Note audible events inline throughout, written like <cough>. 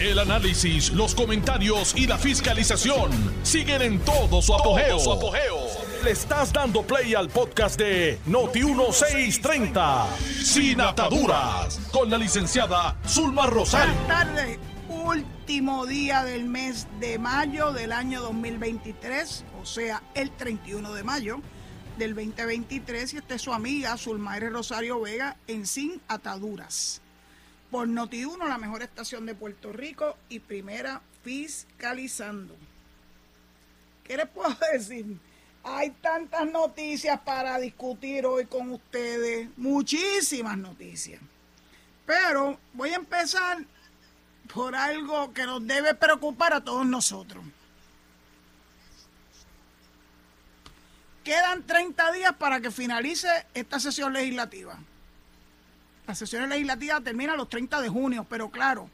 El análisis, los comentarios y la fiscalización siguen en todo su apogeo. Le estás dando play al podcast de Noti1630, Sin Ataduras, con la licenciada Zulma Rosario. Buenas tardes, último día del mes de mayo del año 2023, o sea, el 31 de mayo del 2023, y esta es su amiga Zulma Rosario Vega en Sin Ataduras por Noti1, la mejor estación de Puerto Rico y primera fiscalizando. ¿Qué les puedo <laughs> decir? Hay tantas noticias para discutir hoy con ustedes, muchísimas noticias. Pero voy a empezar por algo que nos debe preocupar a todos nosotros. Quedan 30 días para que finalice esta sesión legislativa. La sesión legislativa termina los 30 de junio, pero claro,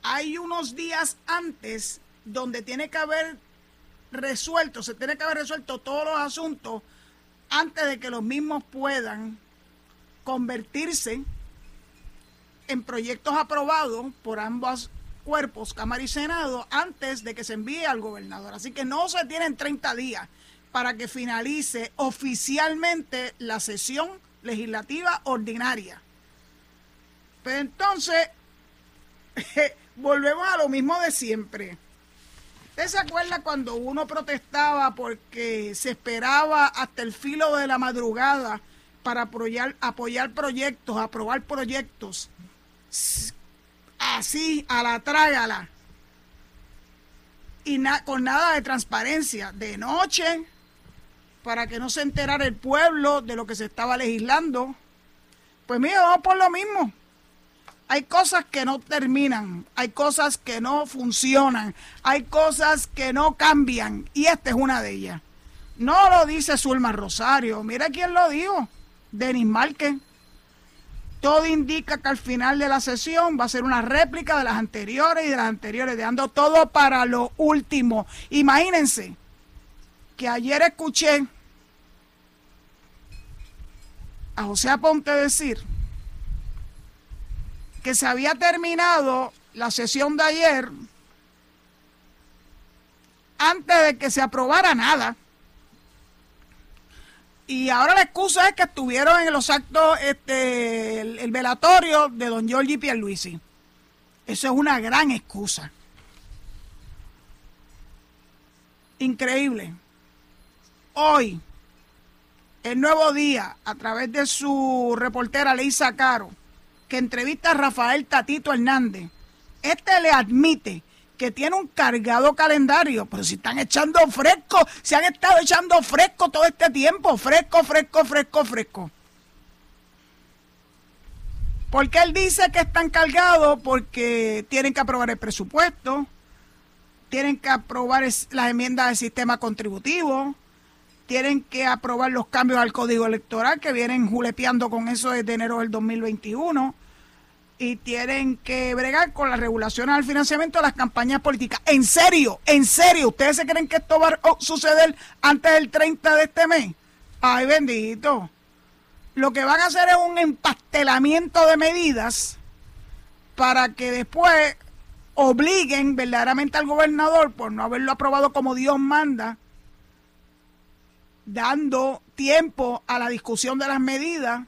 hay unos días antes donde tiene que haber resuelto, se tiene que haber resuelto todos los asuntos antes de que los mismos puedan convertirse en proyectos aprobados por ambos cuerpos, Cámara y Senado, antes de que se envíe al gobernador. Así que no se tienen 30 días para que finalice oficialmente la sesión legislativa ordinaria. Pero entonces, <laughs> volvemos a lo mismo de siempre. ¿Usted se acuerda cuando uno protestaba porque se esperaba hasta el filo de la madrugada para apoyar, apoyar proyectos, aprobar proyectos? Así, a la trágala. Y con nada de transparencia. De noche, para que no se enterara el pueblo de lo que se estaba legislando. Pues mira, vamos por lo mismo. Hay cosas que no terminan, hay cosas que no funcionan, hay cosas que no cambian y esta es una de ellas. No lo dice Zulma Rosario, mira quién lo dijo, Denis Márquez. Todo indica que al final de la sesión va a ser una réplica de las anteriores y de las anteriores, dejando todo para lo último. Imagínense que ayer escuché a José Aponte decir que se había terminado la sesión de ayer antes de que se aprobara nada. Y ahora la excusa es que estuvieron en los actos, este, el, velatorio de don Giorgi Pierluisi. Eso es una gran excusa. Increíble. Hoy, el nuevo día, a través de su reportera Leisa Caro, que entrevista a Rafael Tatito Hernández, este le admite que tiene un cargado calendario, pero si están echando fresco, se han estado echando fresco todo este tiempo, fresco, fresco, fresco, fresco. Porque él dice que están cargados porque tienen que aprobar el presupuesto, tienen que aprobar las enmiendas del sistema contributivo, tienen que aprobar los cambios al código electoral que vienen julepeando con eso desde enero del 2021 y tienen que bregar con las regulaciones al financiamiento de las campañas políticas. En serio, en serio, ¿ustedes se creen que esto va a suceder antes del 30 de este mes? Ay, bendito. Lo que van a hacer es un empastelamiento de medidas para que después obliguen verdaderamente al gobernador, por no haberlo aprobado como Dios manda, dando tiempo a la discusión de las medidas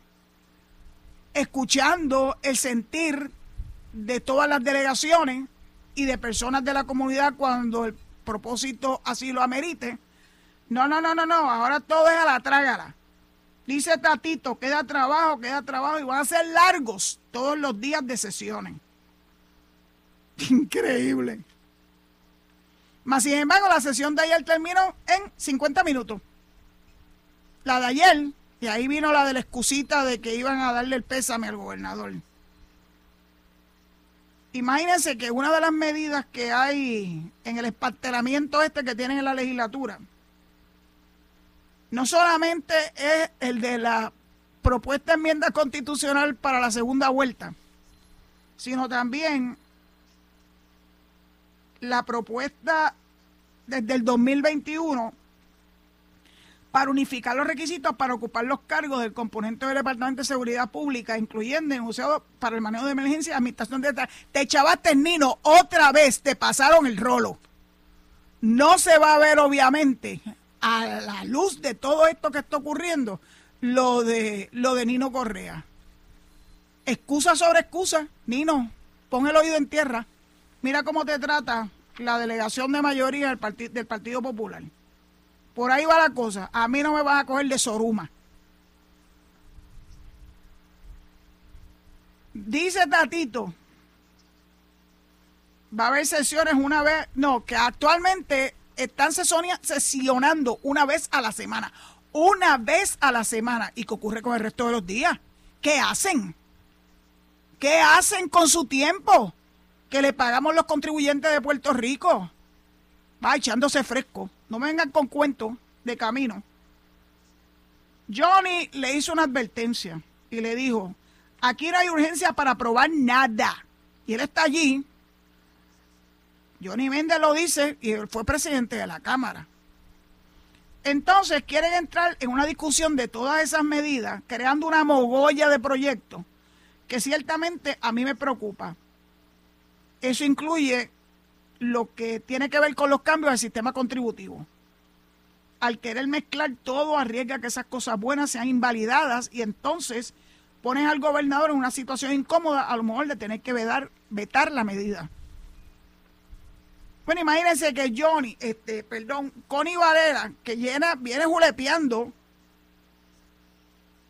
escuchando el sentir de todas las delegaciones y de personas de la comunidad cuando el propósito así lo amerite. No, no, no, no, no, ahora todo es a la trágala. Dice Tatito, queda trabajo, queda trabajo y van a ser largos todos los días de sesiones. <laughs> Increíble. Más sin embargo, la sesión de ayer terminó en 50 minutos. La de ayer y ahí vino la de la excusita de que iban a darle el pésame al gobernador. Imagínense que una de las medidas que hay en el espartelamiento este que tienen en la legislatura, no solamente es el de la propuesta de enmienda constitucional para la segunda vuelta, sino también la propuesta desde el 2021 para unificar los requisitos para ocupar los cargos del componente del Departamento de Seguridad Pública, incluyendo negociado para el manejo de emergencia y administración de... Te chavaste, Nino, otra vez te pasaron el rolo. No se va a ver, obviamente, a la luz de todo esto que está ocurriendo, lo de, lo de Nino Correa. Excusa sobre excusa, Nino, pon el oído en tierra. Mira cómo te trata la delegación de mayoría del, del Partido Popular. Por ahí va la cosa. A mí no me vas a coger de soruma. Dice Tatito, va a haber sesiones una vez, no, que actualmente están sesionando una vez a la semana. Una vez a la semana. ¿Y qué ocurre con el resto de los días? ¿Qué hacen? ¿Qué hacen con su tiempo? Que le pagamos los contribuyentes de Puerto Rico. Va echándose fresco. No me vengan con cuentos de camino. Johnny le hizo una advertencia y le dijo, aquí no hay urgencia para probar nada. Y él está allí. Johnny Méndez lo dice y él fue presidente de la Cámara. Entonces quieren entrar en una discusión de todas esas medidas, creando una mogolla de proyectos que ciertamente a mí me preocupa. Eso incluye lo que tiene que ver con los cambios del sistema contributivo. Al querer mezclar todo, arriesga que esas cosas buenas sean invalidadas y entonces pones al gobernador en una situación incómoda, a lo mejor de tener que vetar, vetar la medida. Bueno, imagínense que Johnny, este, perdón, Connie Varela, que llena, viene julepeando,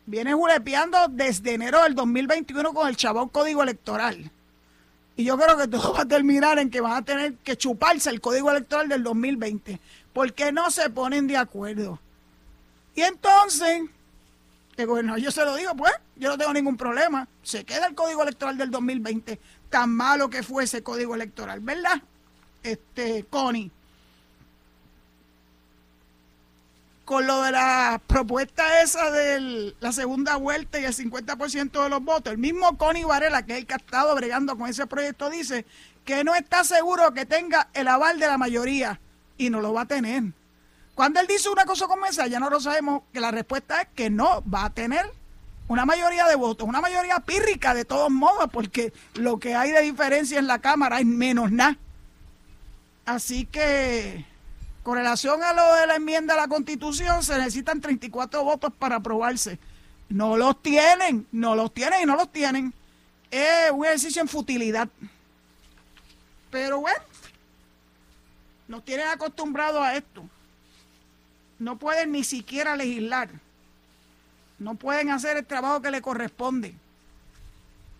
viene julepeando desde enero del 2021 con el chabón código electoral. Y yo creo que todo va a terminar en que van a tener que chuparse el código electoral del 2020, porque no se ponen de acuerdo. Y entonces, el gobernador, yo se lo digo, pues, yo no tengo ningún problema. Se queda el código electoral del 2020, tan malo que fue ese código electoral, ¿verdad? Este, Connie. Con lo de la propuesta esa de la segunda vuelta y el 50% de los votos, el mismo Connie Varela, que es el que ha estado bregando con ese proyecto, dice que no está seguro que tenga el aval de la mayoría y no lo va a tener. Cuando él dice una cosa como esa, ya no lo sabemos, que la respuesta es que no va a tener una mayoría de votos, una mayoría pírrica de todos modos, porque lo que hay de diferencia en la Cámara es menos nada. Así que con relación a lo de la enmienda a la Constitución, se necesitan 34 votos para aprobarse. No los tienen, no los tienen y no los tienen. Es un ejercicio en futilidad. Pero bueno, nos tienen acostumbrados a esto. No pueden ni siquiera legislar. No pueden hacer el trabajo que le corresponde.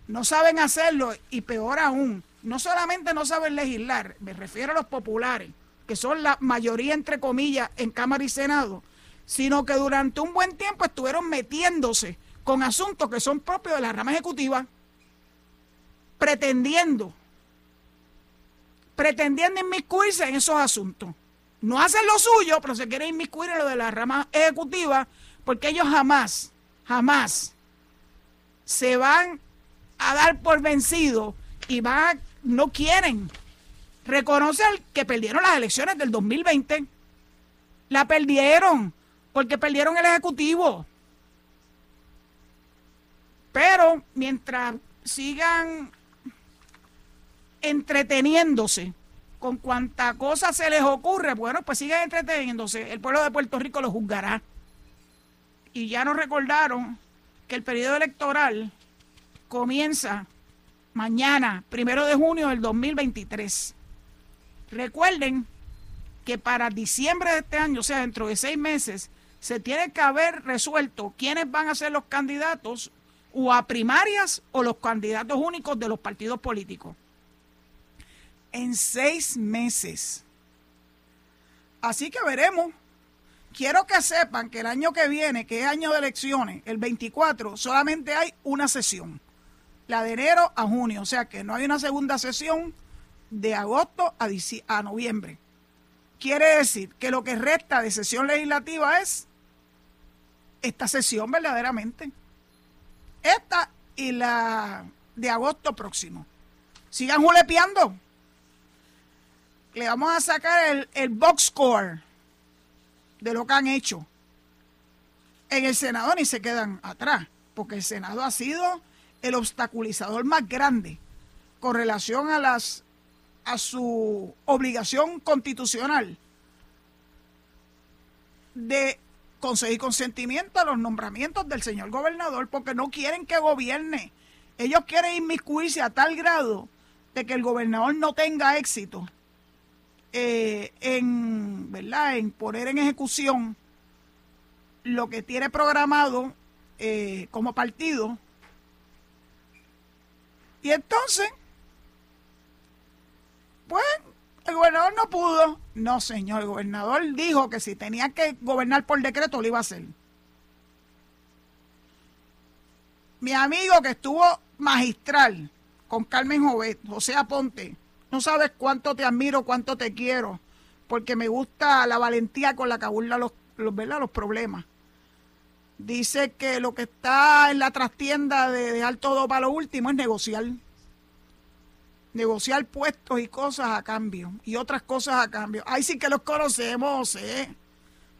No saben hacerlo y peor aún, no solamente no saben legislar, me refiero a los populares que son la mayoría entre comillas en Cámara y Senado, sino que durante un buen tiempo estuvieron metiéndose con asuntos que son propios de la rama ejecutiva, pretendiendo, pretendiendo inmiscuirse en esos asuntos. No hacen lo suyo, pero se quieren inmiscuir en lo de la rama ejecutiva, porque ellos jamás, jamás se van a dar por vencidos y van, no quieren reconoce que perdieron las elecciones del 2020. La perdieron porque perdieron el Ejecutivo. Pero mientras sigan entreteniéndose con cuanta cosa se les ocurre, bueno, pues sigan entreteniéndose. El pueblo de Puerto Rico lo juzgará. Y ya nos recordaron que el periodo electoral comienza mañana, primero de junio del 2023. Recuerden que para diciembre de este año, o sea, dentro de seis meses, se tiene que haber resuelto quiénes van a ser los candidatos o a primarias o los candidatos únicos de los partidos políticos. En seis meses. Así que veremos. Quiero que sepan que el año que viene, que es año de elecciones, el 24, solamente hay una sesión. La de enero a junio. O sea que no hay una segunda sesión de agosto a, noviembre. Quiere decir que lo que resta de sesión legislativa es esta sesión verdaderamente. Esta y la de agosto próximo. Sigan julepeando. Le vamos a sacar el, el box score de lo que han hecho. En el Senado ni se quedan atrás, porque el Senado ha sido el obstaculizador más grande con relación a las a su obligación constitucional de conseguir consentimiento a los nombramientos del señor gobernador porque no quieren que gobierne. Ellos quieren inmiscuirse a tal grado de que el gobernador no tenga éxito eh, en, ¿verdad? en poner en ejecución lo que tiene programado eh, como partido. Y entonces, pues, el gobernador no pudo. No, señor, el gobernador dijo que si tenía que gobernar por decreto lo iba a hacer. Mi amigo que estuvo magistral con Carmen Jovet, José Aponte, no sabes cuánto te admiro, cuánto te quiero, porque me gusta la valentía con la que aburla los, los, los problemas. Dice que lo que está en la trastienda de dejar todo para lo último es negociar. Negociar puestos y cosas a cambio. Y otras cosas a cambio. Ahí sí que los conocemos, ¿eh?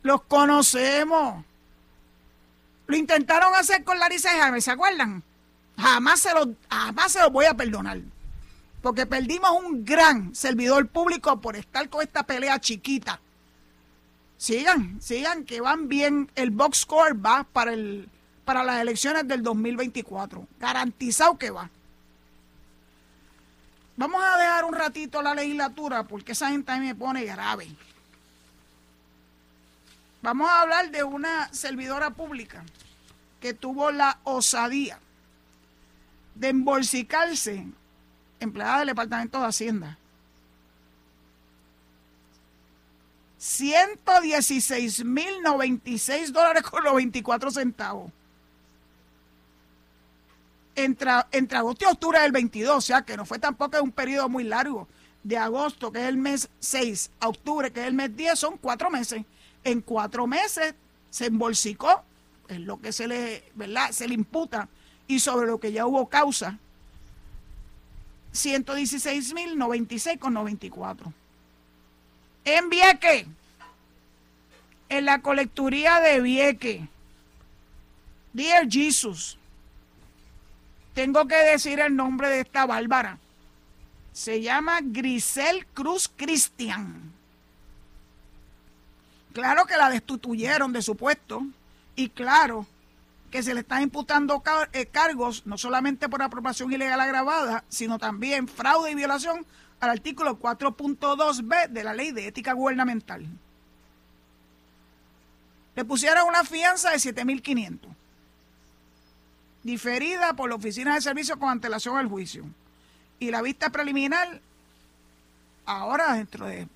Los conocemos. Lo intentaron hacer con Larisa Jaime, ¿se acuerdan? Jamás se los, jamás se los voy a perdonar porque perdimos un gran servidor público por estar con esta pelea chiquita. Sigan, sigan, que van bien. El box score va para, el, para las elecciones del 2024. Garantizado que va. Vamos a dejar un ratito la legislatura porque esa gente a me pone grave. Vamos a hablar de una servidora pública que tuvo la osadía de embolsicarse empleada del Departamento de Hacienda. 116.096 dólares con los 24 centavos. Entre, entre agosto y octubre del 22, o sea que no fue tampoco un periodo muy largo. De agosto, que es el mes 6, a octubre, que es el mes 10, son cuatro meses. En cuatro meses se embolsicó, es lo que se le, ¿verdad? se le imputa, y sobre lo que ya hubo causa, 116.096,94. En Vieque, en la colecturía de Vieque, Dear Jesus, tengo que decir el nombre de esta bárbara. Se llama Grisel Cruz Cristian. Claro que la destituyeron de su puesto y claro que se le están imputando eh, cargos no solamente por apropiación ilegal agravada, sino también fraude y violación al artículo 4.2b de la Ley de Ética Gubernamental. Le pusieron una fianza de 7.500, diferida por la Oficina de Servicios con antelación al juicio. Y la vista preliminar, ahora dentro de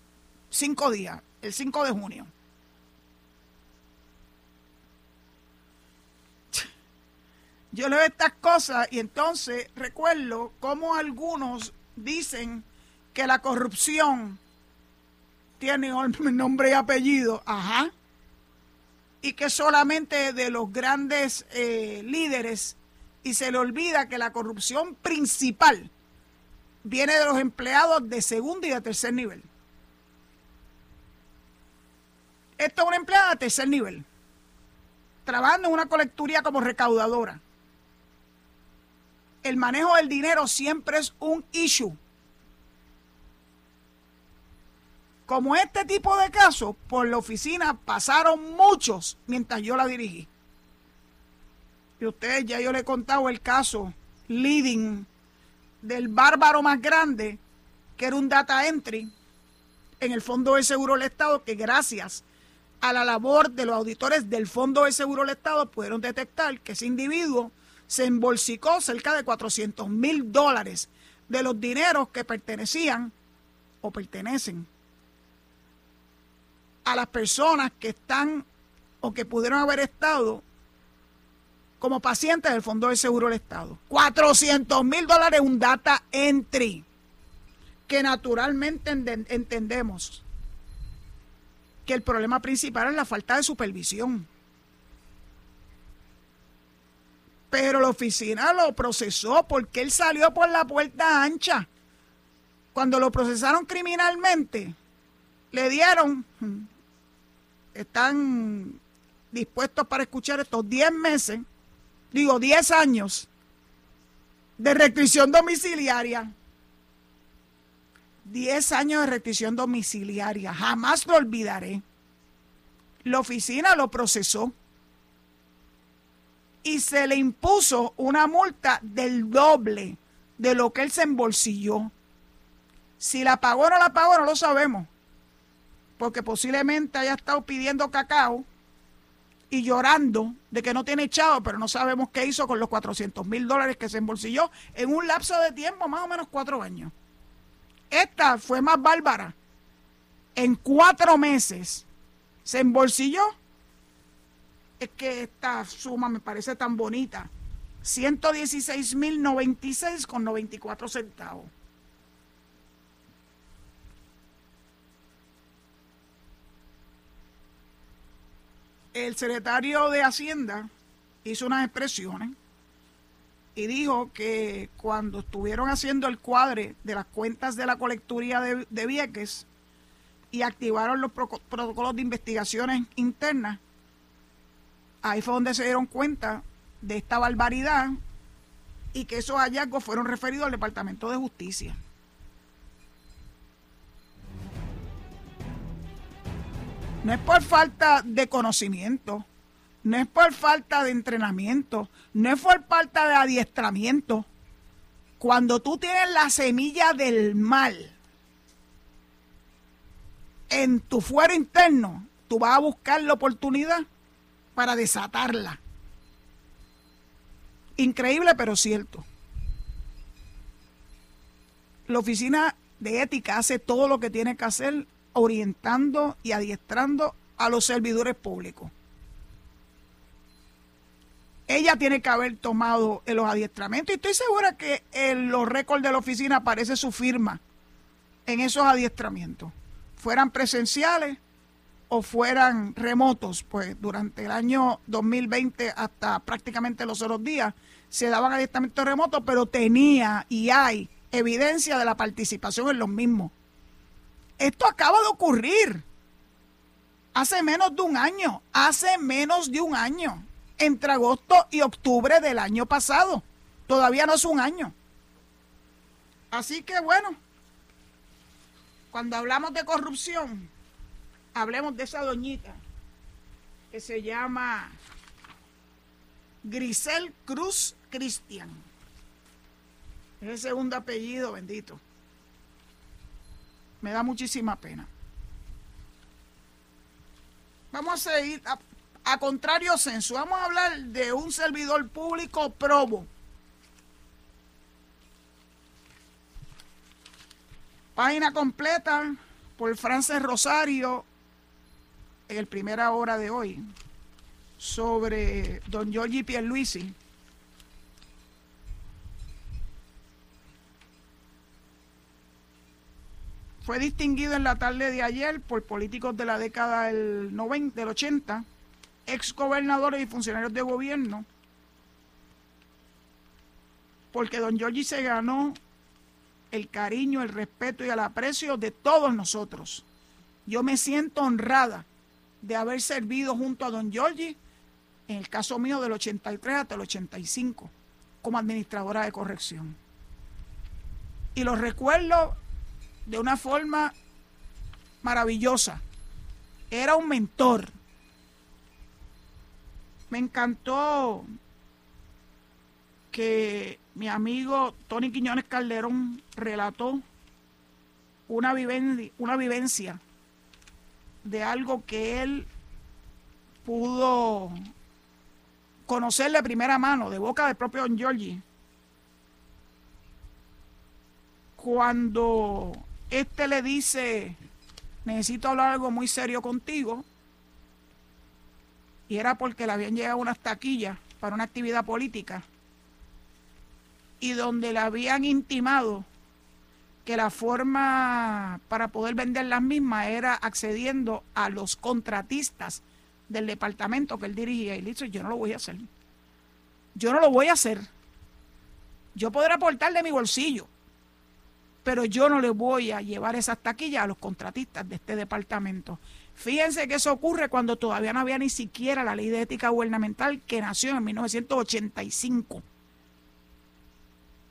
cinco días, el 5 de junio. <laughs> Yo leo estas cosas y entonces recuerdo cómo algunos dicen que la corrupción tiene <laughs> nombre y apellido, ajá, y que solamente de los grandes eh, líderes y se le olvida que la corrupción principal viene de los empleados de segundo y de tercer nivel. Esto es una empleada de tercer nivel, trabajando en una colecturía como recaudadora el manejo del dinero siempre es un issue. Como este tipo de casos, por la oficina pasaron muchos mientras yo la dirigí. Y ustedes ya yo le he contado el caso leading del bárbaro más grande, que era un data entry en el Fondo de Seguro del Estado, que gracias a la labor de los auditores del Fondo de Seguro del Estado pudieron detectar que ese individuo se embolsicó cerca de 400 mil dólares de los dineros que pertenecían o pertenecen a las personas que están o que pudieron haber estado como pacientes del Fondo de Seguro del Estado. 400 mil dólares un data entry que naturalmente entendemos que el problema principal es la falta de supervisión. Pero la oficina lo procesó porque él salió por la puerta ancha. Cuando lo procesaron criminalmente, le dieron, están dispuestos para escuchar estos 10 meses, digo 10 años, de restricción domiciliaria. 10 años de restricción domiciliaria. Jamás lo olvidaré. La oficina lo procesó y se le impuso una multa del doble de lo que él se embolsilló. Si la pagó o no la pagó, no lo sabemos. Porque posiblemente haya estado pidiendo cacao y llorando de que no tiene echado, pero no sabemos qué hizo con los 400 mil dólares que se embolsilló en un lapso de tiempo, más o menos cuatro años. Esta fue más bárbara. En cuatro meses se embolsilló. Es que esta suma me parece tan bonita. 116 mil 96 con 94 centavos. El secretario de Hacienda hizo unas expresiones y dijo que cuando estuvieron haciendo el cuadre de las cuentas de la colecturía de, de Vieques y activaron los protocolos de investigaciones internas, ahí fue donde se dieron cuenta de esta barbaridad y que esos hallazgos fueron referidos al Departamento de Justicia. No es por falta de conocimiento, no es por falta de entrenamiento, no es por falta de adiestramiento. Cuando tú tienes la semilla del mal en tu fuero interno, tú vas a buscar la oportunidad para desatarla. Increíble, pero cierto. La oficina de ética hace todo lo que tiene que hacer orientando y adiestrando a los servidores públicos. Ella tiene que haber tomado los adiestramientos y estoy segura que en los récords de la oficina aparece su firma en esos adiestramientos, fueran presenciales o fueran remotos, pues durante el año 2020 hasta prácticamente los otros días se daban adiestramientos remotos, pero tenía y hay evidencia de la participación en los mismos. Esto acaba de ocurrir hace menos de un año, hace menos de un año, entre agosto y octubre del año pasado. Todavía no es un año. Así que bueno, cuando hablamos de corrupción, hablemos de esa doñita que se llama Grisel Cruz Cristian. Es el segundo apellido, bendito. Me da muchísima pena. Vamos a seguir a, contrario censo. Vamos a hablar de un servidor público probo. Página completa por Frances Rosario en el primera hora de hoy sobre don Giorgi Pierluisi Fue distinguido en la tarde de ayer por políticos de la década del, 90, del 80, ex gobernadores y funcionarios de gobierno, porque don Giorgi se ganó el cariño, el respeto y el aprecio de todos nosotros. Yo me siento honrada de haber servido junto a don Giorgi, en el caso mío del 83 hasta el 85, como administradora de corrección. Y lo recuerdo de una forma maravillosa. Era un mentor. Me encantó que mi amigo Tony Quiñones Calderón relató una una vivencia de algo que él pudo conocer de primera mano, de boca del propio Don Giorgi, cuando este le dice, necesito hablar algo muy serio contigo. Y era porque le habían llegado unas taquillas para una actividad política. Y donde le habían intimado que la forma para poder vender las mismas era accediendo a los contratistas del departamento que él dirigía. Y le dice, yo no lo voy a hacer. Yo no lo voy a hacer. Yo podré aportar de mi bolsillo pero yo no le voy a llevar esas taquillas a los contratistas de este departamento. Fíjense que eso ocurre cuando todavía no había ni siquiera la ley de ética gubernamental que nació en 1985.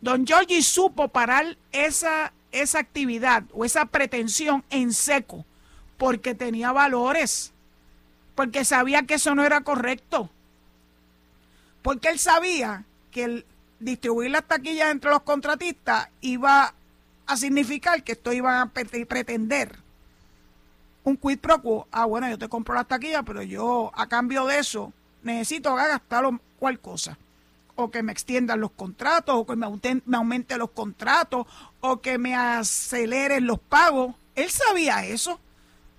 Don Giorgi supo parar esa, esa actividad o esa pretensión en seco porque tenía valores, porque sabía que eso no era correcto, porque él sabía que el distribuir las taquillas entre los contratistas iba a significar que esto iba a pretender un quid pro quo. Ah, bueno, yo te compro las taquillas, pero yo a cambio de eso necesito gastar cual cosa. O que me extiendan los contratos, o que me, me aumente los contratos, o que me aceleren los pagos. Él sabía eso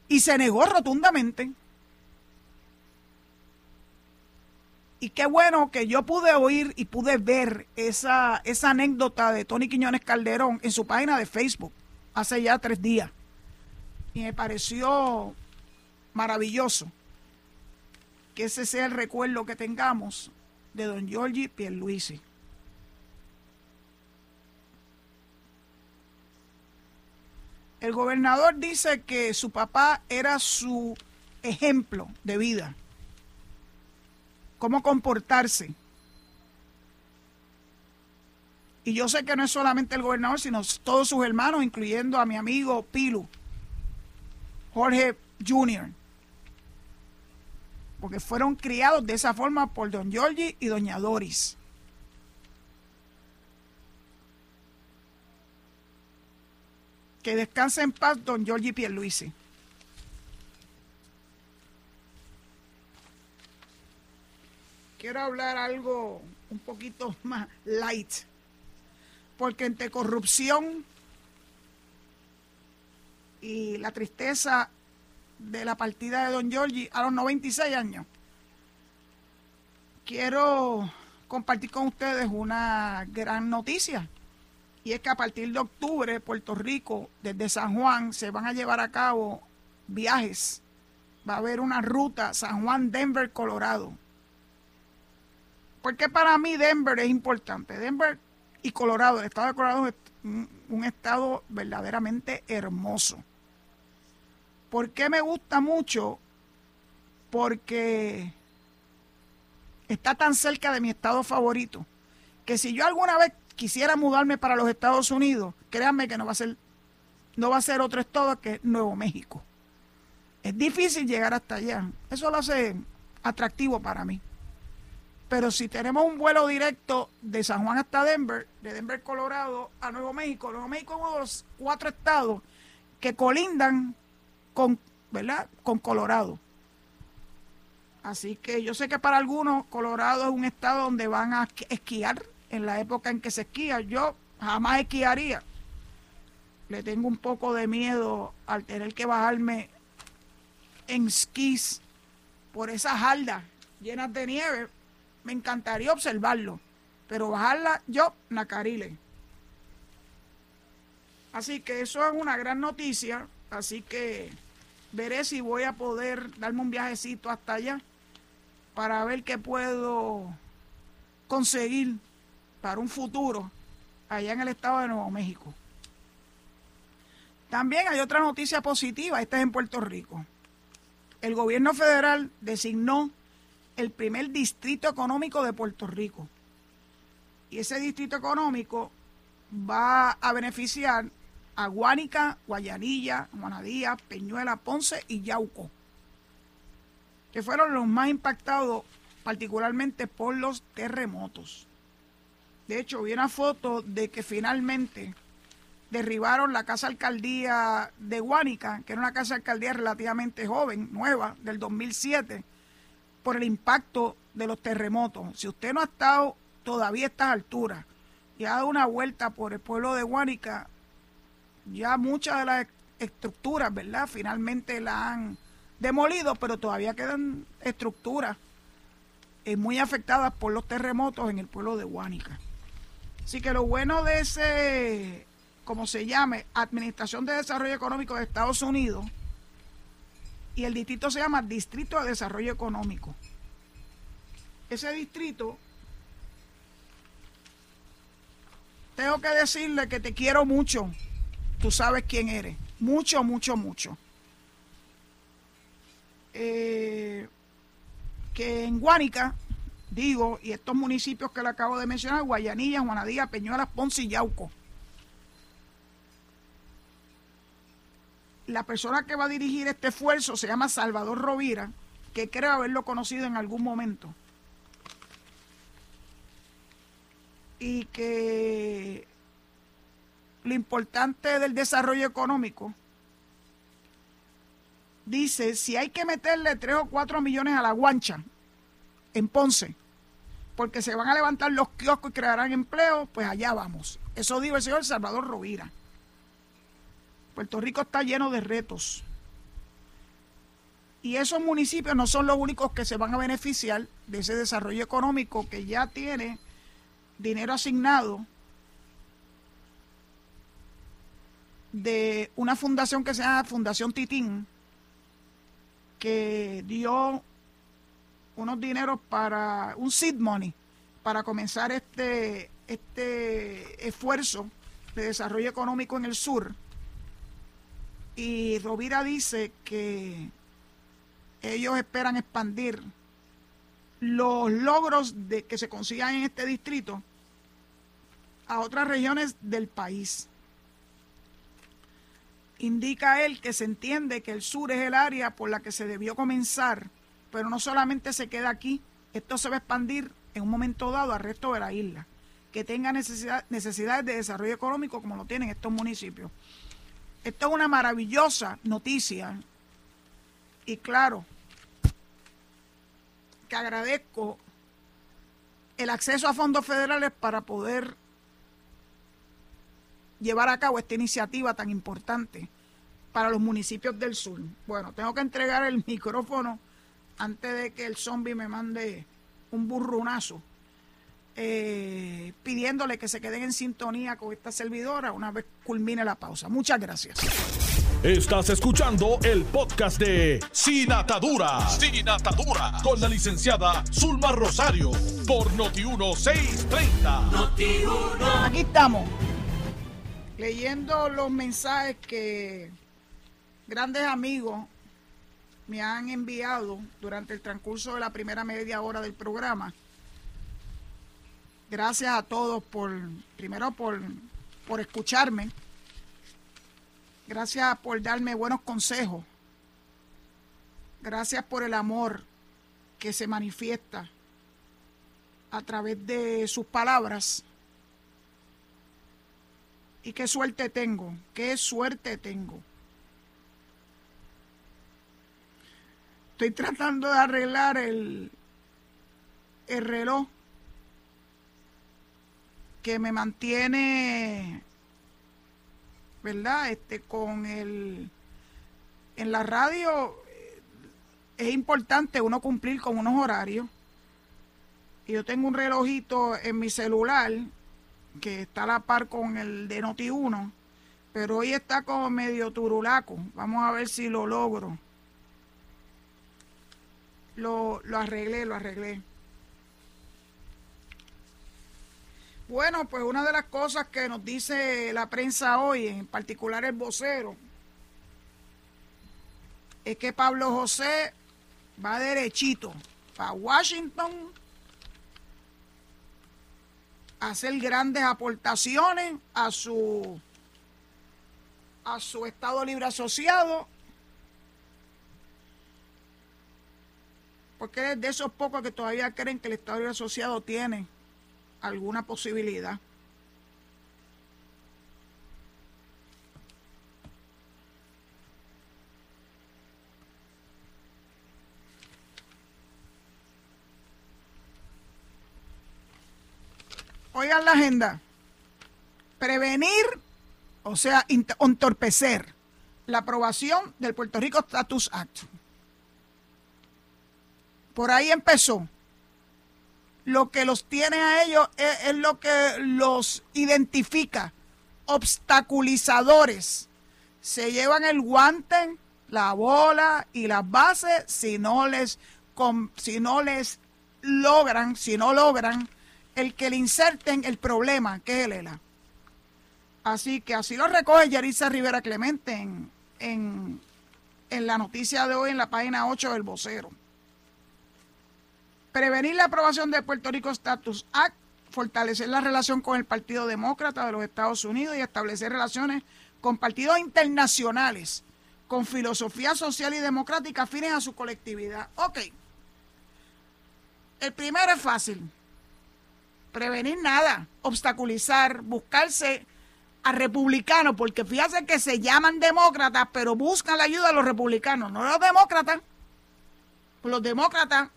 y se negó rotundamente. Y qué bueno que yo pude oír y pude ver esa, esa anécdota de Tony Quiñones Calderón en su página de Facebook hace ya tres días. Y me pareció maravilloso que ese sea el recuerdo que tengamos de don Giorgi Pierluisi. El gobernador dice que su papá era su ejemplo de vida, cómo comportarse. Y yo sé que no es solamente el gobernador, sino todos sus hermanos, incluyendo a mi amigo Pilu, Jorge Jr., porque fueron criados de esa forma por don Giorgi y doña Doris. Que descanse en paz don Giorgi Pierluisi. Quiero hablar algo un poquito más light, porque entre corrupción y la tristeza de la partida de don Giorgi a los 96 años, quiero compartir con ustedes una gran noticia. Y es que a partir de octubre, Puerto Rico, desde San Juan, se van a llevar a cabo viajes. Va a haber una ruta San Juan-Denver, Colorado. Porque para mí Denver es importante. Denver y Colorado, el estado de Colorado es un estado verdaderamente hermoso. ¿Por qué me gusta mucho? Porque está tan cerca de mi estado favorito que si yo alguna vez quisiera mudarme para los Estados Unidos, créanme que no va a ser no va a ser otro estado que Nuevo México. Es difícil llegar hasta allá. Eso lo hace atractivo para mí. Pero si tenemos un vuelo directo de San Juan hasta Denver, de Denver, Colorado, a Nuevo México, Nuevo México es uno de los cuatro estados que colindan con, ¿verdad? con Colorado. Así que yo sé que para algunos Colorado es un estado donde van a esquiar en la época en que se esquía. Yo jamás esquiaría. Le tengo un poco de miedo al tener que bajarme en esquís por esas haldas llenas de nieve. Encantaría observarlo, pero bajarla yo, Nacarile. Así que eso es una gran noticia. Así que veré si voy a poder darme un viajecito hasta allá para ver qué puedo conseguir para un futuro allá en el estado de Nuevo México. También hay otra noticia positiva, esta es en Puerto Rico. El gobierno federal designó el primer distrito económico de Puerto Rico. Y ese distrito económico va a beneficiar a Guánica, Guayanilla, Juanadía, Peñuela, Ponce y Yauco, que fueron los más impactados particularmente por los terremotos. De hecho, vi una foto de que finalmente derribaron la casa alcaldía de Guánica, que era una casa alcaldía relativamente joven, nueva, del 2007, por el impacto de los terremotos. Si usted no ha estado todavía a estas alturas y ha dado una vuelta por el pueblo de Guánica, ya muchas de las estructuras, ¿verdad? Finalmente la han demolido, pero todavía quedan estructuras eh, muy afectadas por los terremotos en el pueblo de Huánica. Así que lo bueno de ese, como se llame, Administración de Desarrollo Económico de Estados Unidos, y el distrito se llama Distrito de Desarrollo Económico. Ese distrito, tengo que decirle que te quiero mucho, tú sabes quién eres. Mucho, mucho, mucho. Eh, que en Guánica, digo, y estos municipios que le acabo de mencionar, Guayanilla, Juanadía, Peñuelas, Ponce y Yauco. La persona que va a dirigir este esfuerzo se llama Salvador Rovira, que creo haberlo conocido en algún momento. Y que lo importante del desarrollo económico dice, si hay que meterle 3 o 4 millones a la guancha en Ponce, porque se van a levantar los kioscos y crearán empleo, pues allá vamos. Eso dijo el señor Salvador Rovira. Puerto Rico está lleno de retos. Y esos municipios no son los únicos que se van a beneficiar de ese desarrollo económico que ya tiene dinero asignado de una fundación que se llama Fundación Titín, que dio unos dineros para un seed money para comenzar este, este esfuerzo de desarrollo económico en el sur. Y Rovira dice que ellos esperan expandir los logros de que se consigan en este distrito a otras regiones del país. Indica él que se entiende que el sur es el área por la que se debió comenzar, pero no solamente se queda aquí, esto se va a expandir en un momento dado al resto de la isla, que tenga necesidad, necesidades de desarrollo económico como lo tienen estos municipios. Esto es una maravillosa noticia y claro que agradezco el acceso a fondos federales para poder llevar a cabo esta iniciativa tan importante para los municipios del sur. Bueno, tengo que entregar el <laughs> micrófono antes de que el zombie me mande un burrunazo, eh, pidiéndole que se queden en sintonía con esta servidora una vez culmine la pausa. Muchas gracias. Estás escuchando el podcast de Sin Atadura. Sin Atadura. Con la licenciada Zulma Rosario. Por Noti1630. Aquí estamos leyendo los mensajes que grandes amigos me han enviado durante el transcurso de la primera media hora del programa. Gracias a todos por, primero por, por escucharme. Gracias por darme buenos consejos. Gracias por el amor que se manifiesta a través de sus palabras y qué suerte tengo, qué suerte tengo. Estoy tratando de arreglar el, el reloj que me mantiene, ¿verdad? Este, con el, en la radio eh, es importante uno cumplir con unos horarios. Y yo tengo un relojito en mi celular que está a la par con el de Noti1, pero hoy está como medio turulaco. Vamos a ver si lo logro. Lo, lo arreglé, lo arreglé. Bueno, pues una de las cosas que nos dice la prensa hoy, en particular el vocero, es que Pablo José va derechito para Washington hacer grandes aportaciones a su a su Estado Libre Asociado, porque es de esos pocos que todavía creen que el Estado Libre Asociado tiene alguna posibilidad. Oigan la agenda. Prevenir, o sea, entorpecer la aprobación del Puerto Rico Status Act. Por ahí empezó. Lo que los tiene a ellos es, lo que los identifica. Obstaculizadores. Se llevan el guante, la bola y las bases si no les, si no les logran, si no logran el que le inserten el problema, que es el ELA. Así que así lo recoge Yarisa Rivera Clemente en, en, en la noticia de hoy en la página 8 del vocero. Prevenir la aprobación de Puerto Rico Status Act, fortalecer la relación con el Partido Demócrata de los Estados Unidos y establecer relaciones con partidos internacionales con filosofía social y democrática afines a su colectividad. Ok. El primero es fácil. Prevenir nada, obstaculizar, buscarse a republicanos, porque fíjense que se llaman demócratas, pero buscan la ayuda de los republicanos, no los demócratas. Los demócratas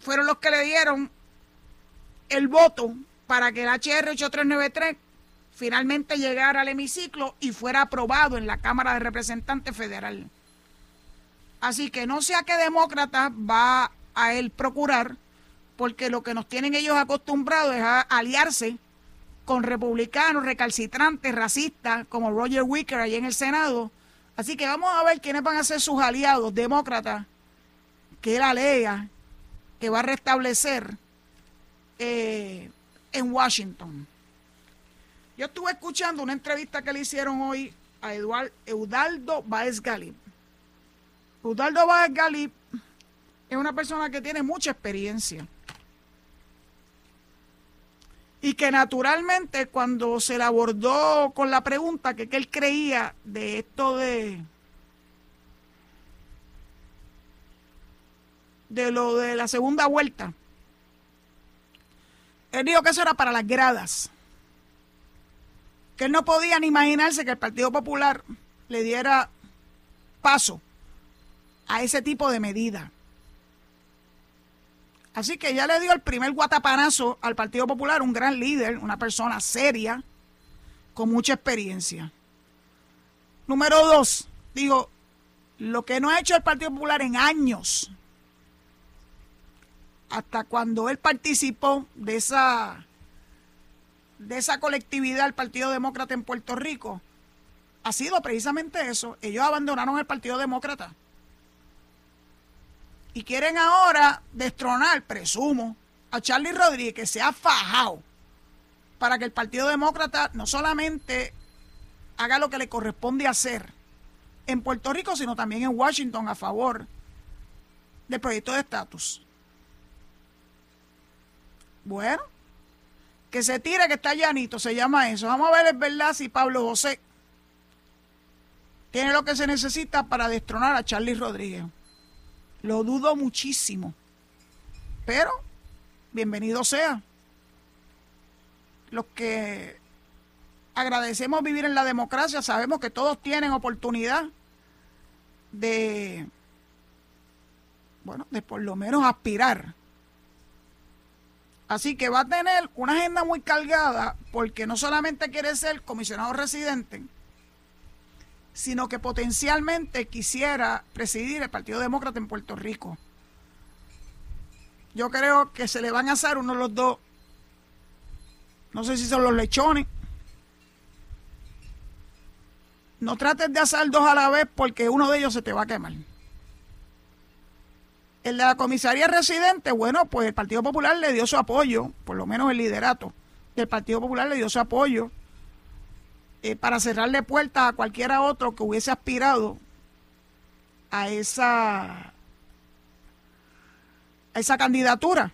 fueron los que le dieron el voto para que el HR 8393 finalmente llegara al hemiciclo y fuera aprobado en la Cámara de Representantes Federal. Así que no sé a qué demócrata va a él procurar, porque lo que nos tienen ellos acostumbrados es a aliarse con republicanos recalcitrantes, racistas, como Roger Wicker ahí en el Senado. Así que vamos a ver quiénes van a ser sus aliados demócratas que él alega que va a restablecer eh, en Washington. Yo estuve escuchando una entrevista que le hicieron hoy a Eduard, Eudaldo Baez Galip. Eudaldo Baez Galip es una persona que tiene mucha experiencia. Y que naturalmente cuando se le abordó con la pregunta que, que él creía de esto de, de lo de la segunda vuelta, él dijo que eso era para las gradas que él no podía ni imaginarse que el Partido Popular le diera paso a ese tipo de medida. Así que ya le dio el primer guatapanazo al Partido Popular, un gran líder, una persona seria, con mucha experiencia. Número dos, digo, lo que no ha hecho el Partido Popular en años, hasta cuando él participó de esa de esa colectividad del Partido Demócrata en Puerto Rico ha sido precisamente eso. Ellos abandonaron el Partido Demócrata. Y quieren ahora destronar, presumo, a Charlie Rodríguez, que se ha fajado para que el Partido Demócrata no solamente haga lo que le corresponde hacer en Puerto Rico, sino también en Washington a favor del proyecto de estatus. Bueno, que se tire que está llanito, se llama eso. Vamos a ver, es verdad, si Pablo José tiene lo que se necesita para destronar a Charlie Rodríguez. Lo dudo muchísimo. Pero, bienvenido sea. Los que agradecemos vivir en la democracia, sabemos que todos tienen oportunidad de, bueno, de por lo menos aspirar Así que va a tener una agenda muy cargada porque no solamente quiere ser comisionado residente, sino que potencialmente quisiera presidir el Partido Demócrata en Puerto Rico. Yo creo que se le van a hacer uno de los dos, no sé si son los lechones. No trates de hacer dos a la vez porque uno de ellos se te va a quemar. De la comisaría residente, bueno, pues el Partido Popular le dio su apoyo, por lo menos el liderato del Partido Popular le dio su apoyo eh, para cerrarle puertas a cualquiera otro que hubiese aspirado a esa, a esa candidatura.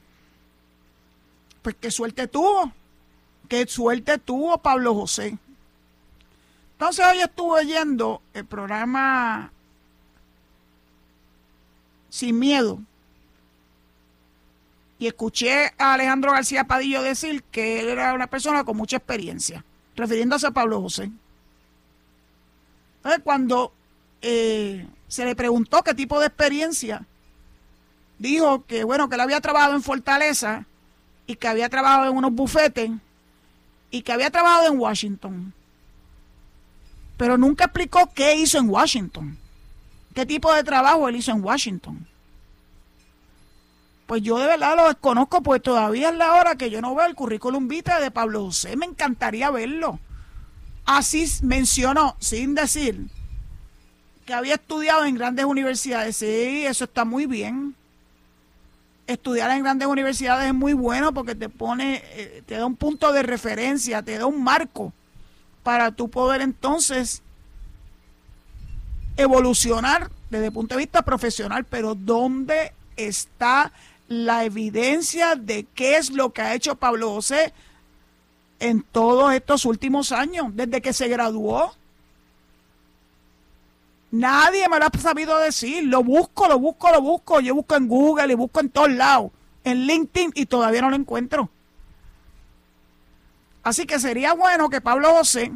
Pues qué suerte tuvo, qué suerte tuvo Pablo José. Entonces hoy estuve oyendo el programa sin miedo. Y escuché a Alejandro García Padillo decir que él era una persona con mucha experiencia, refiriéndose a Pablo José. Entonces, cuando eh, se le preguntó qué tipo de experiencia, dijo que, bueno, que él había trabajado en Fortaleza y que había trabajado en unos bufetes y que había trabajado en Washington. Pero nunca explicó qué hizo en Washington qué tipo de trabajo él hizo en Washington. Pues yo de verdad lo desconozco, pues todavía es la hora que yo no veo el currículum vitae de Pablo José. Me encantaría verlo. Así mencionó, sin decir, que había estudiado en grandes universidades. Sí, eso está muy bien. Estudiar en grandes universidades es muy bueno porque te pone, eh, te da un punto de referencia, te da un marco para tú poder entonces evolucionar desde el punto de vista profesional, pero ¿dónde está la evidencia de qué es lo que ha hecho Pablo José en todos estos últimos años, desde que se graduó? Nadie me lo ha sabido decir. Lo busco, lo busco, lo busco. Yo busco en Google y busco en todos lados. En LinkedIn y todavía no lo encuentro. Así que sería bueno que Pablo José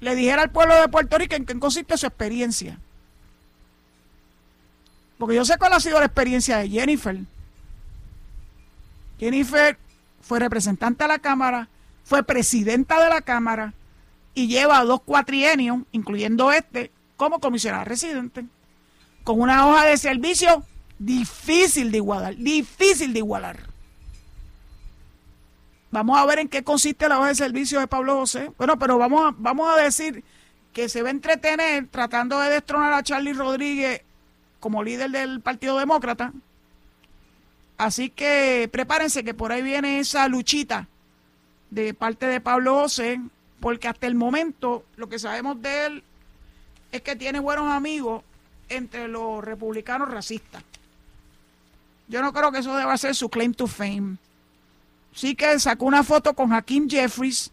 le dijera al pueblo de Puerto Rico en qué consiste su experiencia. Porque yo sé cuál ha sido la experiencia de Jennifer. Jennifer fue representante de la Cámara, fue presidenta de la Cámara y lleva dos cuatrienios, incluyendo este, como comisionada residente, con una hoja de servicio difícil de igualar, difícil de igualar. Vamos a ver en qué consiste la hoja de servicio de Pablo José. Bueno, pero vamos a, vamos a decir que se va a entretener tratando de destronar a Charlie Rodríguez como líder del Partido Demócrata. Así que prepárense que por ahí viene esa luchita de parte de Pablo José, porque hasta el momento lo que sabemos de él es que tiene buenos amigos entre los republicanos racistas. Yo no creo que eso deba ser su claim to fame. Sí que sacó una foto con Hakeem Jeffries,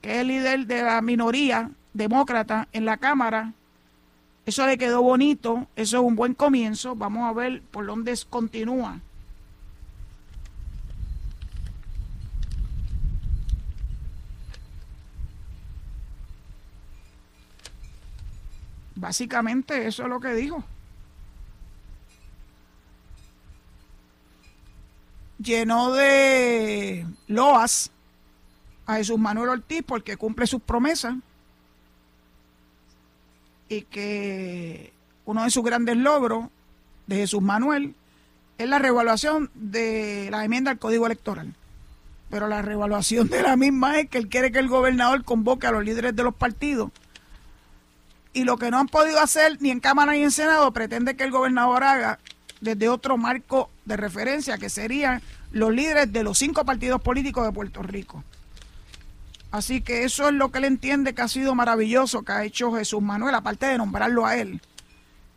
que es el líder de la minoría demócrata en la Cámara. Eso le quedó bonito, eso es un buen comienzo. Vamos a ver por dónde continúa. Básicamente eso es lo que dijo. Llenó de loas a Jesús Manuel Ortiz porque cumple sus promesas y que uno de sus grandes logros de Jesús Manuel es la revaluación de la enmienda al Código Electoral. Pero la revaluación de la misma es que él quiere que el gobernador convoque a los líderes de los partidos. Y lo que no han podido hacer ni en Cámara ni en Senado pretende que el gobernador haga desde otro marco de referencia, que serían los líderes de los cinco partidos políticos de Puerto Rico. Así que eso es lo que él entiende que ha sido maravilloso que ha hecho Jesús Manuel, aparte de nombrarlo a él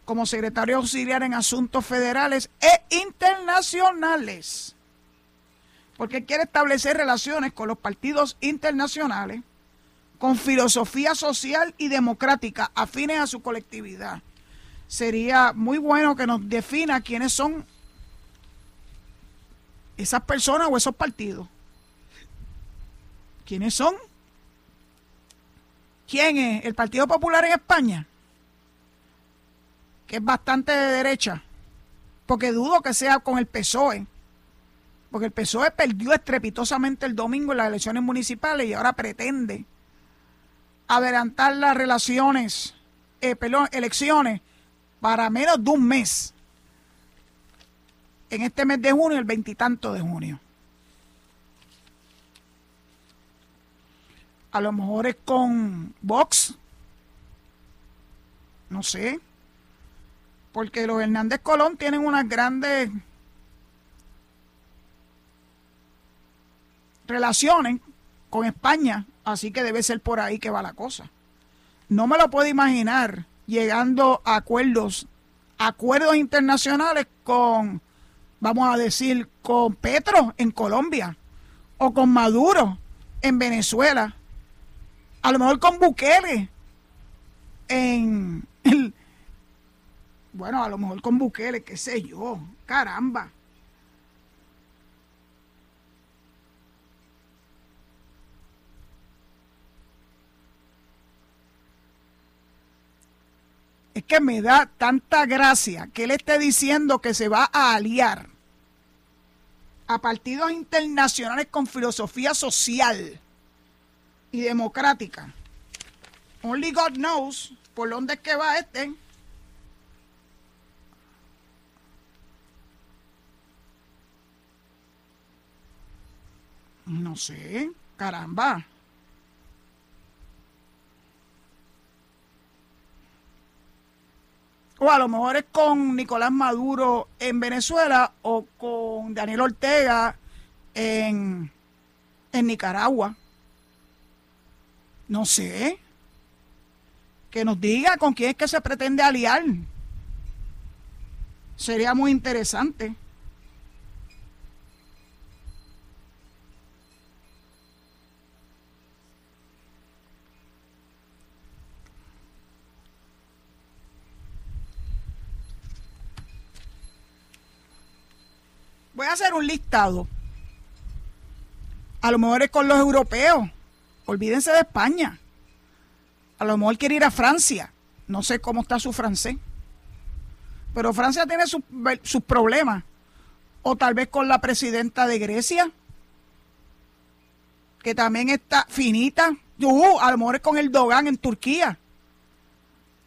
como secretario auxiliar en asuntos federales e internacionales. Porque quiere establecer relaciones con los partidos internacionales con filosofía social y democrática afines a su colectividad sería muy bueno que nos defina quiénes son esas personas o esos partidos. ¿Quiénes son? ¿Quién es? ¿El Partido Popular en España? Que es bastante de derecha. Porque dudo que sea con el PSOE. Porque el PSOE perdió estrepitosamente el domingo en las elecciones municipales y ahora pretende adelantar las relaciones, eh, perdón, elecciones para menos de un mes. En este mes de junio, el veintitanto de junio. A lo mejor es con Vox. No sé. Porque los Hernández Colón tienen unas grandes relaciones con España. Así que debe ser por ahí que va la cosa. No me lo puedo imaginar llegando a acuerdos, acuerdos internacionales con, vamos a decir, con Petro en Colombia o con Maduro en Venezuela, a lo mejor con Bukele en bueno, a lo mejor con Bukele, qué sé yo, caramba. Es que me da tanta gracia que él esté diciendo que se va a aliar a partidos internacionales con filosofía social y democrática. Only God knows por dónde es que va este. No sé, caramba. O a lo mejor es con Nicolás Maduro en Venezuela o con Daniel Ortega en, Nicaragua. No sé. Que nos diga con quién es que se pretende aliar. Sería muy interesante. Hacer un listado. A lo mejor es con los europeos. Olvídense de España. A lo mejor quiere ir a Francia. No sé cómo está su francés. Pero Francia tiene sus problemas. O tal vez con la presidenta de Grecia, que también está finita. Uh, a lo mejor es con el Dogan en Turquía,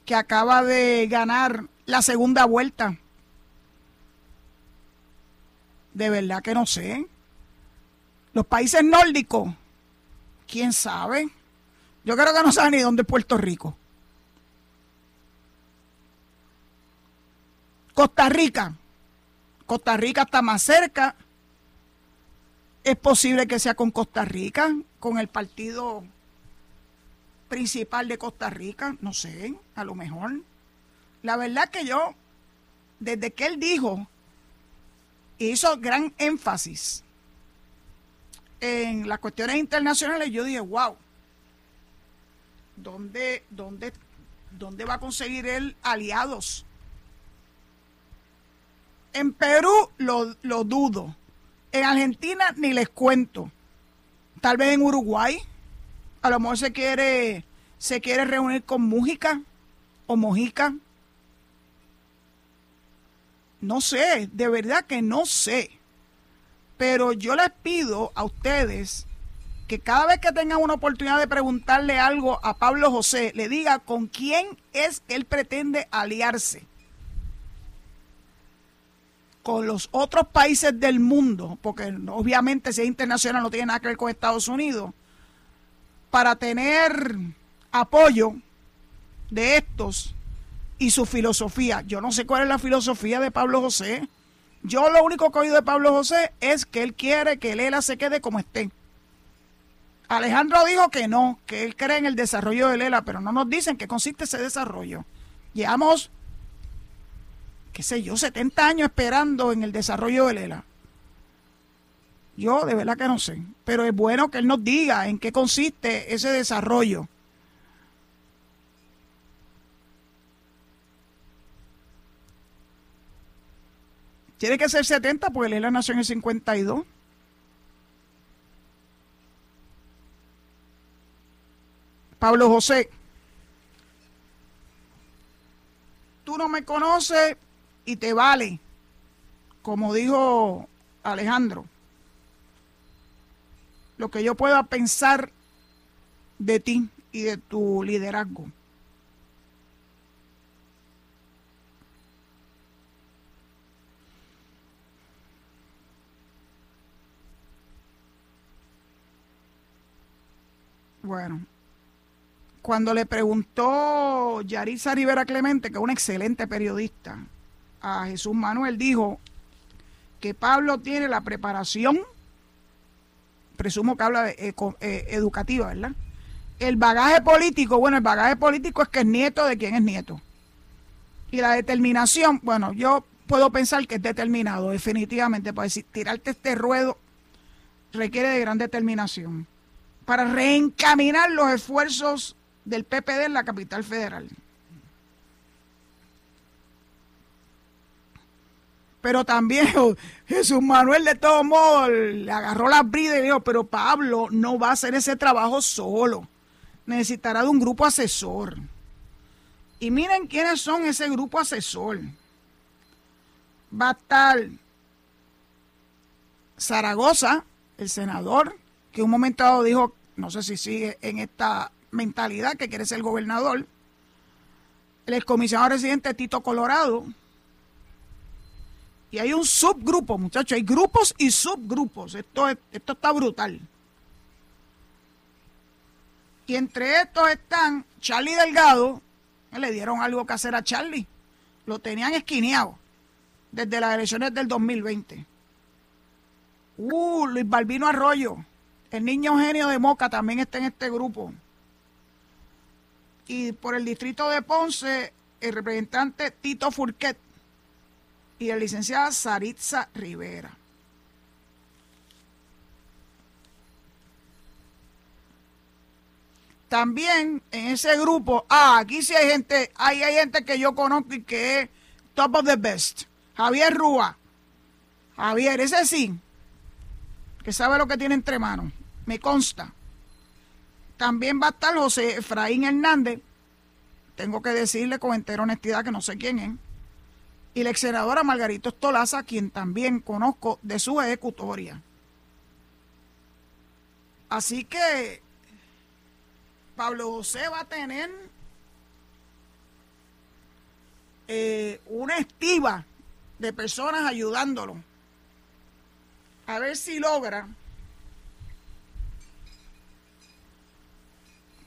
que acaba de ganar la segunda vuelta de verdad que no sé. Los países nórdicos, quién sabe. Yo creo que no saben ni dónde es Puerto Rico. Costa Rica. Costa Rica está más cerca. Es posible que sea con Costa Rica, con el partido principal de Costa Rica, no sé, a lo mejor. La verdad que yo, desde que él dijo hizo gran énfasis en las cuestiones internacionales, yo dije, wow, ¿dónde, dónde, dónde va a conseguir él aliados? En Perú lo, lo dudo. En Argentina ni les cuento. Tal vez en Uruguay. A lo mejor se quiere, se quiere reunir con Mújica o Mojica no sé, de verdad que no sé. Pero yo les pido a ustedes que cada vez que tengan una oportunidad de preguntarle algo a Pablo José, le diga con quién es que él pretende aliarse. Con los otros países del mundo, porque obviamente si es internacional no tiene nada que ver con Estados Unidos, para tener apoyo de estos y su filosofía. Yo no sé cuál es la filosofía de Pablo José. Yo lo único que he oído de Pablo José es que él quiere que Lela se quede como esté. Alejandro dijo que no, que él cree en el desarrollo de Lela, pero no nos dicen qué consiste ese desarrollo. Llevamos, qué sé yo, 70 años esperando en el desarrollo de Lela. Yo de verdad que no sé, pero es bueno que él nos diga en qué consiste ese desarrollo. Tiene que ser 70 porque Lela nació en el 52. Pablo José, tú no me conoces y te vale, como dijo Alejandro, lo que yo pueda pensar de ti y de tu liderazgo. Bueno, cuando le preguntó Yarisa Rivera Clemente, que es una excelente periodista, a Jesús Manuel, dijo que Pablo tiene la preparación, presumo que habla de eh, educativa, ¿verdad? El bagaje político, bueno, el bagaje político es que es nieto de quien es nieto. Y la determinación, bueno, yo puedo pensar que es determinado, definitivamente, para decir, tirarte este ruedo requiere de gran determinación para reencaminar los esfuerzos del PPD en la capital federal. Pero también <laughs> Jesús Manuel de todos modos le agarró la brida y dijo, pero Pablo no va a hacer ese trabajo solo. Necesitará de un grupo asesor. Y miren quiénes son ese grupo asesor. Va a estar Zaragoza, el senador, que un momento dado dijo, no sé si sigue en esta mentalidad que quiere ser gobernador, el excomisionado residente Tito Colorado. Y hay un subgrupo, muchachos, hay grupos y subgrupos. Esto, esto está brutal. Y entre estos están Charlie Delgado, le dieron algo que hacer a Charlie. Lo tenían esquineado desde las elecciones del 2020. Uh, Luis Balbino Arroyo, el niño genio de Moca también está en este grupo. Y por el distrito de Ponce, el representante Tito Furquet y la licenciada Saritza Rivera. También en ese grupo, ah, aquí sí hay gente, hay, hay gente que yo conozco y que es top of the best. Javier Rúa. Javier, ese sí, que sabe lo que tiene entre manos, me consta. También va a estar José Efraín Hernández, tengo que decirle con entera honestidad que no sé quién es, y la ex senadora Margarito Estolaza, quien también conozco de su ejecutoria. Así que Pablo José va a tener eh, una estiva de personas ayudándolo. A ver si logra,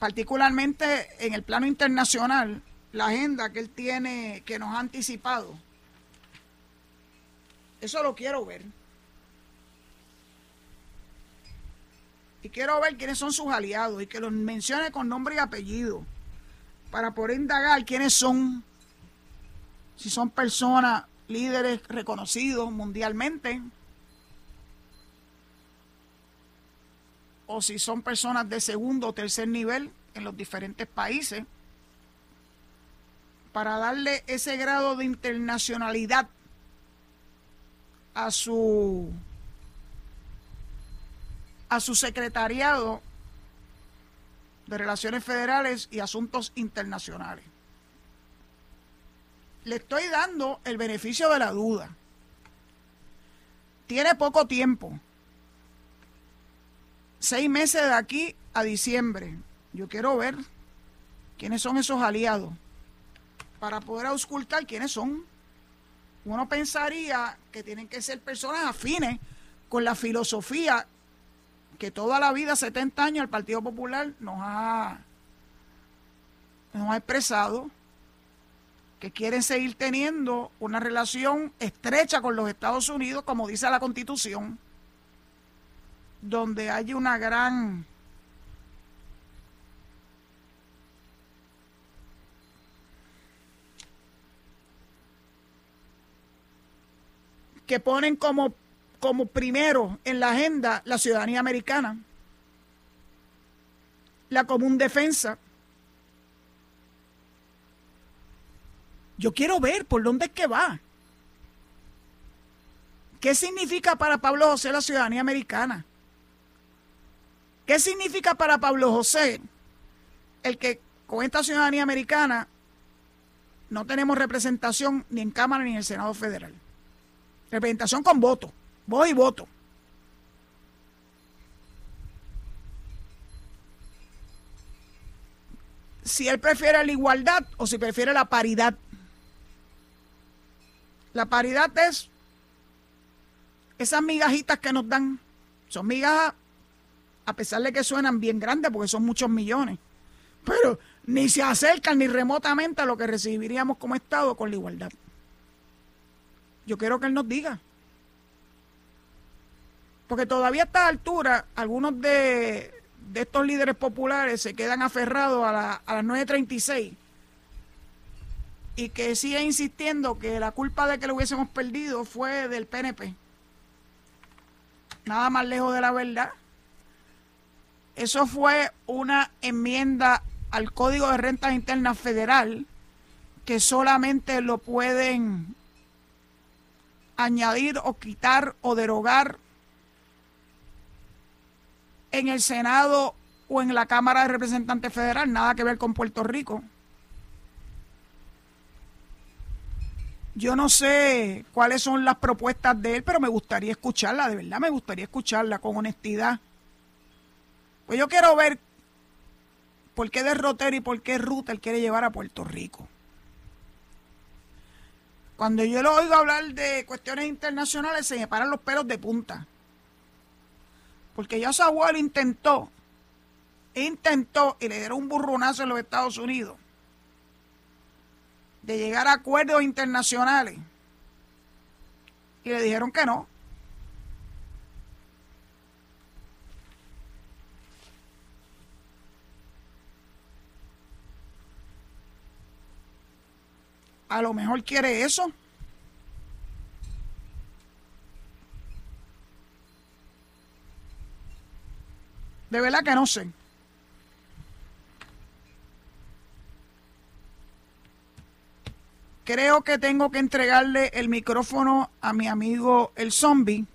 particularmente en el plano internacional, la agenda que él tiene, que nos ha anticipado. Eso lo quiero ver. y quiero ver quiénes son sus aliados y que los mencione con nombre y apellido para poder indagar quiénes son, si son personas, líderes reconocidos mundialmente, o si son personas de segundo o tercer nivel en los diferentes países, para darle ese grado de internacionalidad a su a su secretariado de Relaciones Federales y Asuntos Internacionales. Le estoy dando el beneficio de la duda. Tiene poco tiempo. Seis meses de aquí a diciembre. Yo quiero ver quiénes son esos aliados para poder auscultar quiénes son. Uno pensaría que tienen que ser personas afines con la filosofía que toda la vida, 70 años, el Partido Popular nos ha, nos ha expresado que quieren seguir teniendo una relación estrecha con los Estados Unidos, como dice la Constitución, donde hay una gran que ponen como como primero en la agenda la ciudadanía americana, la común defensa. Yo quiero ver por dónde es que va. ¿Qué significa para Pablo José la ciudadanía americana? ¿Qué significa para Pablo José el que con esta ciudadanía americana no tenemos representación ni en Cámara ni en el Senado Federal? Representación con voto. Voy y voto. Si él prefiere la igualdad o si prefiere la paridad. La paridad es esas migajitas que nos dan. Son migajas, a pesar de que suenan bien grandes, porque son muchos millones. Pero ni se acercan ni remotamente a lo que recibiríamos como Estado con la igualdad. Yo quiero que él nos diga. Porque todavía a esta altura, algunos de, estos líderes populares se quedan aferrados a, la, a las 9.36 y que sigue insistiendo que la culpa de que lo hubiésemos perdido fue del PNP. Nada más lejos de la verdad. Eso fue una enmienda al Código de Rentas Internas Federal que solamente lo pueden añadir o quitar o derogar en el Senado o en la Cámara de Representantes Federal, nada que ver con Puerto Rico. Yo no sé cuáles son las propuestas de él, pero me gustaría escucharla, de verdad me gustaría escucharla con honestidad. Pues yo quiero ver por qué derrotero y por qué ruta él quiere llevar a Puerto Rico. Cuando yo lo oigo hablar de cuestiones internacionales, se me paran los pelos de punta. Porque ya su abuelo intentó, intentó y le dieron un burronazo en los Estados Unidos de llegar a acuerdos internacionales. Y le dijeron que no. A lo mejor quiere eso. De verdad que no sé. Creo que tengo que entregarle el micrófono a mi amigo el zombie,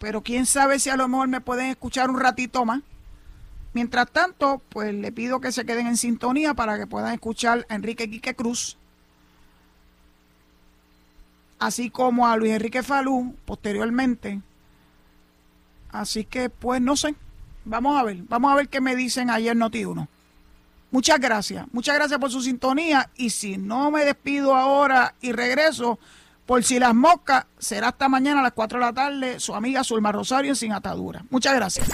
pero quién sabe si a lo mejor me pueden escuchar un ratito más. Mientras tanto, pues le pido que se queden en sintonía para que puedan escuchar a Enrique Quique Cruz, así como a Luis Enrique Falú posteriormente. Así que, pues no sé, vamos a ver, vamos a ver qué me dicen ayer Noti1. Muchas gracias, muchas gracias por su sintonía y si no me despido ahora y regreso, por si las moscas, será hasta mañana a las 4 de la tarde, su amiga Zulma Rosario Sin Atadura. Muchas gracias.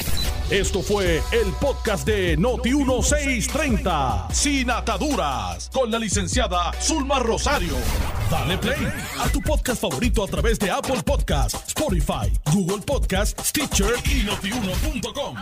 Esto fue el podcast de Noti1630, Sin Ataduras, con la licenciada Zulma Rosario. Dale play a tu podcast favorito a través de Apple Podcasts, Spotify, Google Podcasts, Stitcher y notiuno.com.